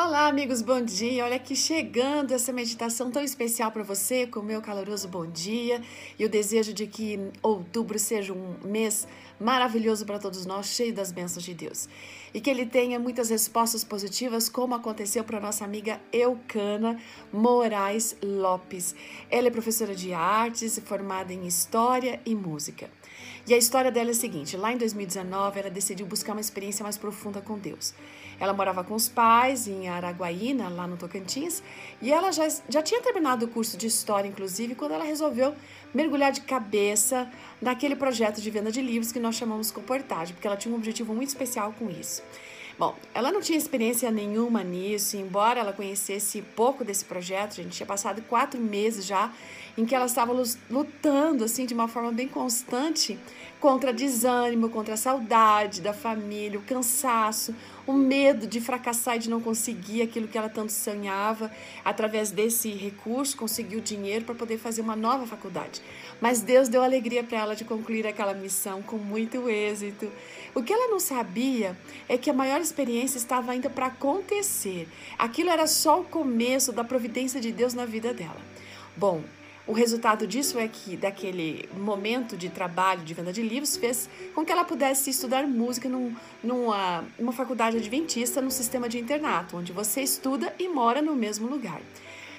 Olá, amigos, bom dia. Olha aqui chegando essa meditação tão especial para você, com o meu caloroso bom dia e o desejo de que outubro seja um mês maravilhoso para todos nós, cheio das bênçãos de Deus. E que ele tenha muitas respostas positivas, como aconteceu para nossa amiga Eucana Moraes Lopes. Ela é professora de artes, formada em História e Música. E a história dela é a seguinte: lá em 2019, ela decidiu buscar uma experiência mais profunda com Deus. Ela morava com os pais em Araguaína, lá no Tocantins, e ela já, já tinha terminado o curso de História, inclusive, quando ela resolveu mergulhar de cabeça naquele projeto de venda de livros que nós chamamos Comportagem, porque ela tinha um objetivo muito especial com isso. Peace. Bom, ela não tinha experiência nenhuma nisso, embora ela conhecesse pouco desse projeto, a gente tinha passado quatro meses já em que ela estava lutando assim de uma forma bem constante contra desânimo, contra a saudade da família, o cansaço, o medo de fracassar e de não conseguir aquilo que ela tanto sonhava. Através desse recurso, conseguiu dinheiro para poder fazer uma nova faculdade. Mas Deus deu alegria para ela de concluir aquela missão com muito êxito. O que ela não sabia é que a maior experiência estava ainda para acontecer. Aquilo era só o começo da providência de Deus na vida dela. Bom, o resultado disso é que, daquele momento de trabalho, de venda de livros, fez com que ela pudesse estudar música num, numa, numa faculdade adventista no sistema de internato, onde você estuda e mora no mesmo lugar.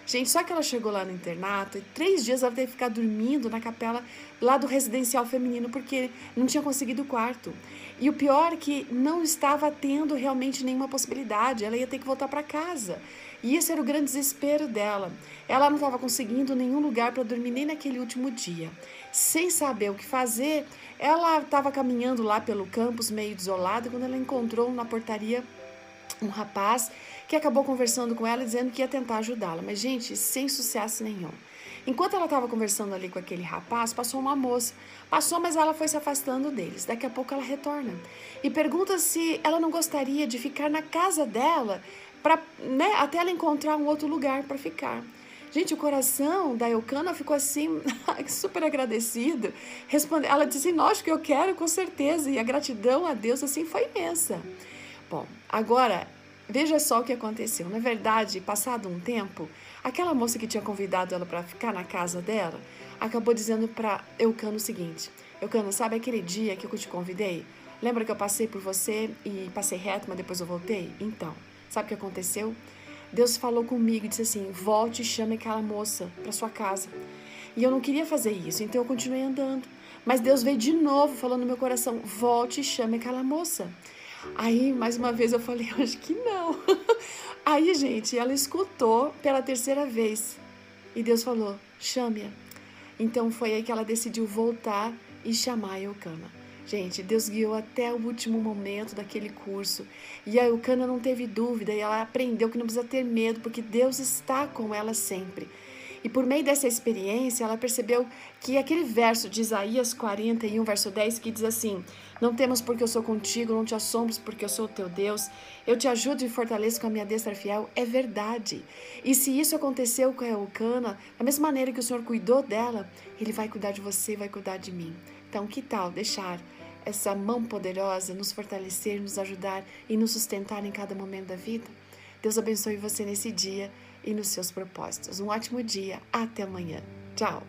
Gente, só que ela chegou lá no internato e três dias ela teve que ficar dormindo na capela lá do residencial feminino porque não tinha conseguido o quarto. E o pior é que não estava tendo realmente nenhuma possibilidade, ela ia ter que voltar para casa. E esse era o grande desespero dela. Ela não estava conseguindo nenhum lugar para dormir nem naquele último dia. Sem saber o que fazer, ela estava caminhando lá pelo campus, meio desolada, quando ela encontrou na portaria um rapaz que acabou conversando com ela dizendo que ia tentar ajudá-la, mas gente, sem sucesso nenhum. Enquanto ela estava conversando ali com aquele rapaz, passou uma moça. Passou, mas ela foi se afastando deles. Daqui a pouco ela retorna e pergunta se ela não gostaria de ficar na casa dela para, né, até ela encontrar um outro lugar para ficar. Gente, o coração da Eucana ficou assim, super agradecido. Responde, ela disse assim, lógico que eu quero, com certeza. E a gratidão a Deus, assim, foi imensa. Bom, agora, veja só o que aconteceu. Na verdade, passado um tempo, aquela moça que tinha convidado ela para ficar na casa dela, acabou dizendo para Eucana o seguinte, Eucana, sabe aquele dia que eu te convidei? Lembra que eu passei por você e passei reto, mas depois eu voltei? Então, sabe o que aconteceu? Deus falou comigo e disse assim: volte e chame aquela moça para sua casa. E eu não queria fazer isso, então eu continuei andando. Mas Deus veio de novo falando no meu coração: volte e chame aquela moça. Aí, mais uma vez, eu falei: acho que não. Aí, gente, ela escutou pela terceira vez. E Deus falou: chame-a. Então foi aí que ela decidiu voltar e chamar a Eucana. Gente, Deus guiou até o último momento daquele curso. E a Eucana não teve dúvida e ela aprendeu que não precisa ter medo, porque Deus está com ela sempre. E por meio dessa experiência, ela percebeu que aquele verso de Isaías 41, verso 10, que diz assim: Não temos porque eu sou contigo, não te assombres porque eu sou o teu Deus, eu te ajudo e fortaleço com a minha destra fiel, é verdade. E se isso aconteceu com a Eucana, da mesma maneira que o Senhor cuidou dela, Ele vai cuidar de você, vai cuidar de mim. Então, que tal deixar essa mão poderosa nos fortalecer, nos ajudar e nos sustentar em cada momento da vida? Deus abençoe você nesse dia e nos seus propósitos. Um ótimo dia. Até amanhã. Tchau.